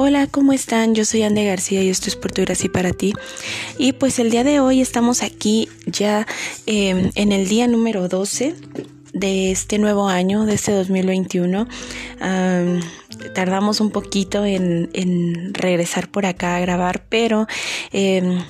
Hola, ¿cómo están? Yo soy Ande García y esto es Por tu Gracia para ti. Y pues el día de hoy estamos aquí ya em, en el día número 12 de este nuevo año, de este 2021. tardamos un poquito en, regresar por acá a grabar, pero em,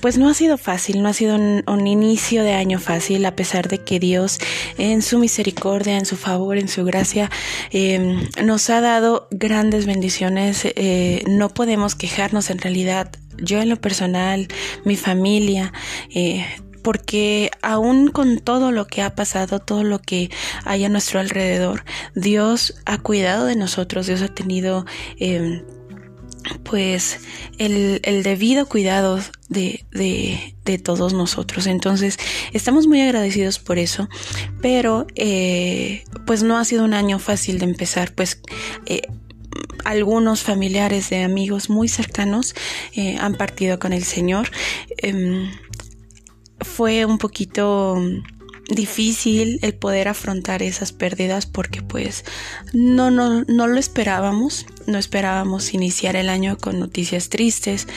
pues no ha sido fácil, no ha sido un, inicio de año fácil, a pesar de que Dios en su misericordia, en su favor, en su gracia, em, nos ha dado grandes bendiciones. Eh, no podemos quejarnos en realidad. Yo en lo personal, mi familia, eh, porque aún con todo lo que ha pasado, todo lo que hay a nuestro alrededor, Dios ha cuidado de nosotros, Dios ha tenido em, pues el, debido cuidado de, de, todos nosotros. Entonces, estamos muy agradecidos por eso, pero eh, pues no ha sido un año fácil de empezar, pues eh, algunos familiares de amigos muy cercanos eh, han partido con el Señor. Fue un poquito difícil el poder afrontar esas pérdidas porque pues no, no, no lo esperábamos, no esperábamos iniciar el año con noticias tristes,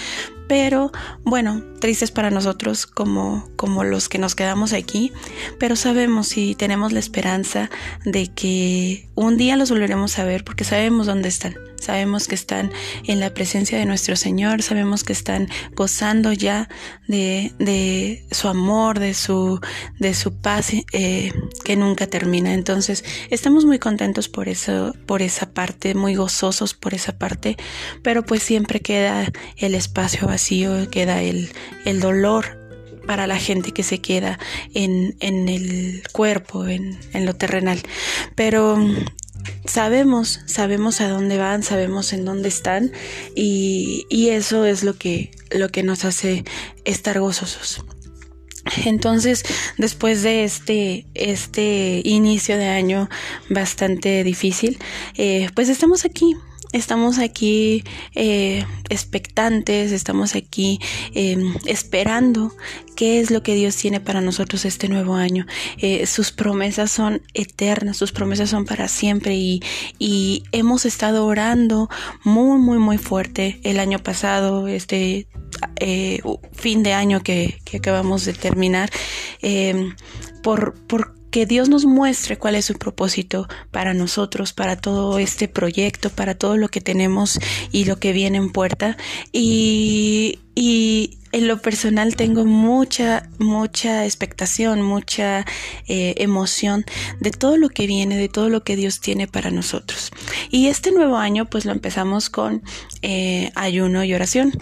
pero bueno, tristes para nosotros como, como los que nos quedamos aquí, pero sabemos y tenemos la esperanza de que un día los volveremos a ver porque sabemos dónde están. Sabemos que están en la presencia de nuestro Señor, sabemos que están gozando ya de, de su amor, de su, de su paz eh, que nunca termina. Entonces, estamos muy contentos por eso, por esa parte, muy gozosos por esa parte, pero pues siempre queda el espacio vacío, queda el, el dolor para la gente que se queda en, en el cuerpo, en, en, lo terrenal. Pero sabemos, sabemos a dónde van, sabemos en dónde están y, eso es lo que, lo que nos hace estar gozosos. Entonces, después de este, este inicio de año bastante difícil, eh, pues estamos aquí estamos aquí eh, expectantes, estamos aquí em, esperando qué es lo que Dios tiene para nosotros este nuevo año. Eh, sus promesas son eternas, sus promesas son para siempre y, y hemos estado orando muy, muy, muy fuerte el año pasado, este eh, fin de año que, que, acabamos de terminar, em, por, por que Dios nos muestre cuál es su propósito para nosotros, para todo este proyecto, para todo lo que tenemos y lo que viene en puerta. Y, y en lo personal tengo mucha, mucha expectación, mucha eh, emoción de todo lo que viene, de todo lo que Dios tiene para nosotros. Y este nuevo año pues lo empezamos con eh, ayuno y oración.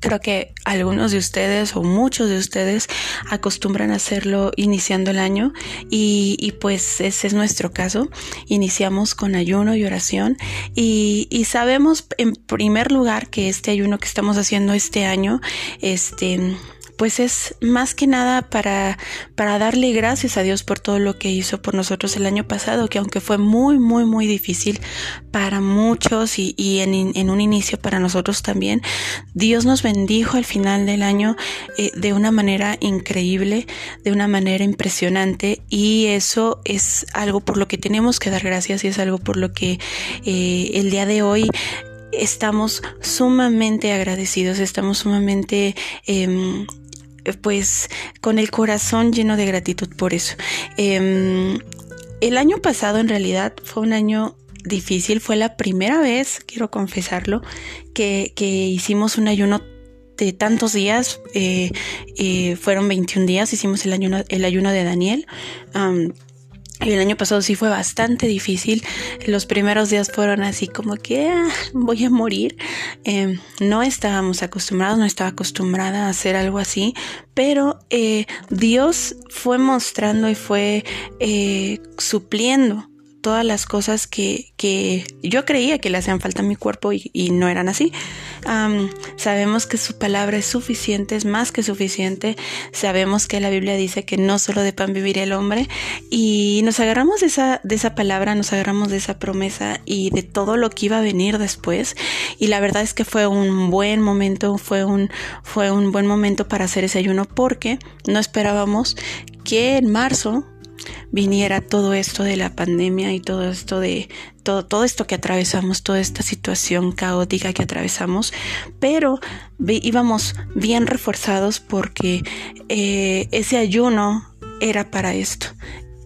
Creo que algunos de ustedes o muchos de ustedes acostumbran hacerlo iniciando el año y, y pues ese es nuestro caso. Iniciamos con ayuno y oración y, y, sabemos en primer lugar que este ayuno que estamos haciendo este año, este pues es más que nada para, para darle gracias a Dios por todo lo que hizo por nosotros el año pasado, que aunque fue muy, muy, muy difícil para muchos y, y en, un inicio para nosotros también, Dios nos bendijo al final del año eh, de una manera increíble, de una manera impresionante y eso es algo por lo que tenemos que dar gracias y es algo por lo que eh, el día de hoy estamos sumamente agradecidos, estamos sumamente eh, pues con el corazón lleno de gratitud por eso. Em, el año pasado en realidad fue un año difícil, fue la primera vez, quiero confesarlo, que, hicimos un ayuno de tantos días, eh, eh, fueron 21 días, hicimos el ayuno, el ayuno de Daniel. Y el año pasado sí fue bastante difícil. Los primeros días fueron así como que ah, voy a morir. Eh, no estábamos acostumbrados, no estaba acostumbrada a hacer algo así, pero eh, Dios fue mostrando y fue eh, supliendo todas las cosas que, que yo creía que le hacían falta a mi cuerpo y, no eran así. sabemos que su palabra es suficiente, es más que suficiente. Sabemos que la Biblia dice que no solo de pan vivirá el hombre. Y nos agarramos de esa, de esa palabra, nos agarramos de esa promesa y de todo lo que iba a venir después. Y la verdad es que fue un buen momento, fue un, fue un buen momento para hacer ese ayuno porque no esperábamos que en marzo viniera todo esto de la pandemia y todo esto de todo, todo esto que atravesamos, toda esta situación caótica que atravesamos, pero íbamos bien reforzados porque eh, ese ayuno era para esto.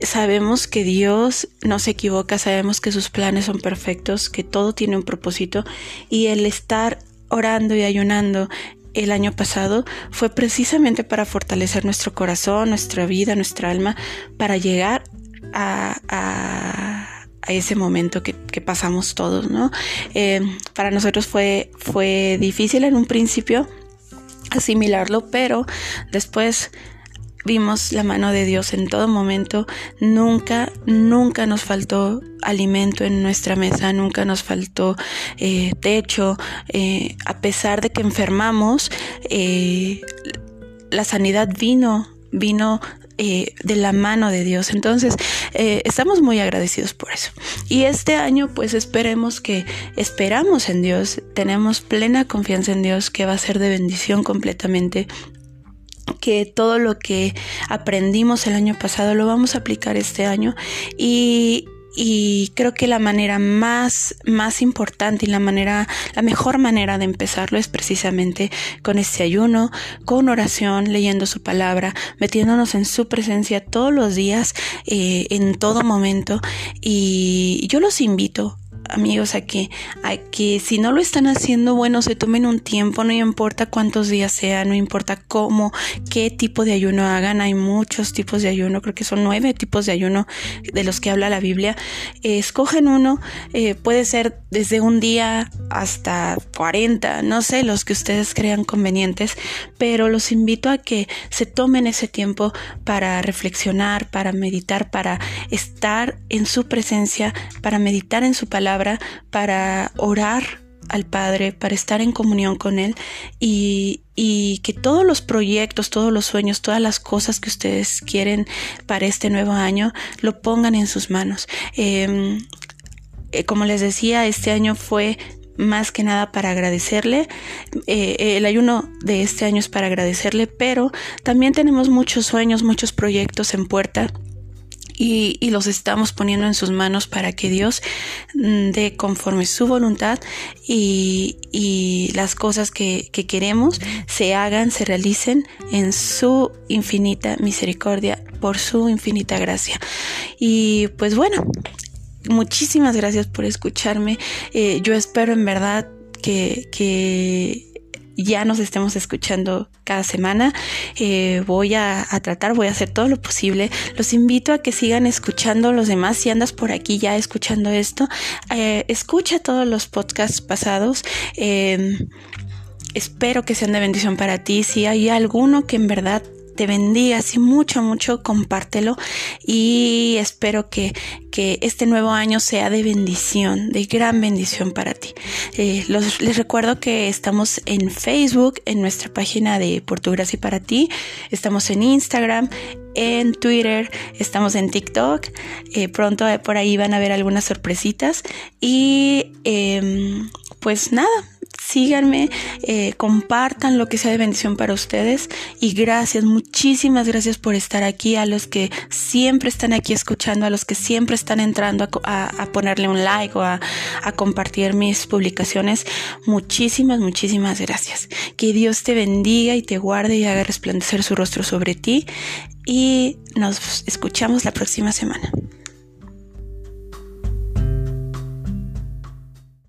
Sabemos que Dios no se equivoca, sabemos que sus planes son perfectos, que todo tiene un propósito y el estar orando y ayunando el año pasado fue precisamente para fortalecer nuestro corazón, nuestra vida, nuestra alma, para llegar a, ese momento que, pasamos todos, ¿no? Eh, para nosotros fue, fue difícil en un principio asimilarlo, pero después vimos la mano de Dios en todo momento. Nunca, nunca nos faltó alimento en nuestra mesa, nunca nos faltó eh, techo. Eh, a pesar de que enfermamos, eh, la sanidad vino, vino de la mano de Dios. Entonces, estamos muy agradecidos por eso. Y este año, pues esperemos que esperamos en Dios, tenemos plena confianza en Dios que va a ser de bendición completamente que todo lo que aprendimos el año pasado lo vamos a aplicar este año y, y creo que la manera más, más importante y la manera, la mejor manera de empezarlo es precisamente con este ayuno, con oración, leyendo su palabra, metiéndonos en su presencia todos los días, eh, en todo momento. Y yo los invito amigos, a que, a que si no lo están haciendo, bueno, se tomen un tiempo, no importa cuántos días sea, no importa cómo, qué tipo de ayuno hagan, hay muchos tipos de ayuno, creo que son nueve tipos de ayuno de los que habla la Biblia. escogen uno, eh, puede ser desde un día hasta 40, no sé, los que ustedes crean convenientes, pero los invito a que se tomen ese tiempo para reflexionar, para meditar, para estar en su presencia, para meditar en su palabra para orar al Padre, para estar en comunión con Él y, que todos los proyectos, todos los sueños, todas las cosas que ustedes quieren para este nuevo año, lo pongan en sus manos. Em, eh, como les decía, este año fue más que nada para agradecerle. Eh, el ayuno de este año es para agradecerle, pero también tenemos muchos sueños, muchos proyectos en puerta y, los estamos poniendo en sus manos para que Dios mm, dé conforme su voluntad y, las cosas que, que, queremos se hagan, se realicen en su infinita misericordia, por su infinita gracia. Y pues bueno, muchísimas gracias por escucharme. Eh, yo espero en verdad que, que ya nos estemos escuchando cada semana. Eh, voy a, tratar, voy a hacer todo lo posible. Los invito a que sigan escuchando los demás. Si andas por aquí ya escuchando esto, eh, escucha todos los podcasts pasados. Em, espero que sean de bendición para ti. Si hay alguno que en verdad te bendiga, así mucho, mucho, compártelo y espero que, que este nuevo año sea de bendición, de gran bendición para ti. Eh, les recuerdo que estamos en Facebook, en nuestra página de Portugal y para ti, estamos en Instagram, en Twitter, estamos en TikTok, eh, pronto por ahí van a ver algunas sorpresitas y em, pues nada, síganme, eh, compartan lo que sea de bendición para ustedes y gracias, muchísimas gracias por estar aquí, a los que siempre están aquí escuchando, a los que siempre están entrando a, ponerle un like o a, a compartir mis publicaciones, muchísimas, muchísimas gracias. Que Dios te bendiga y te guarde y haga resplandecer su rostro sobre ti y nos escuchamos la próxima semana.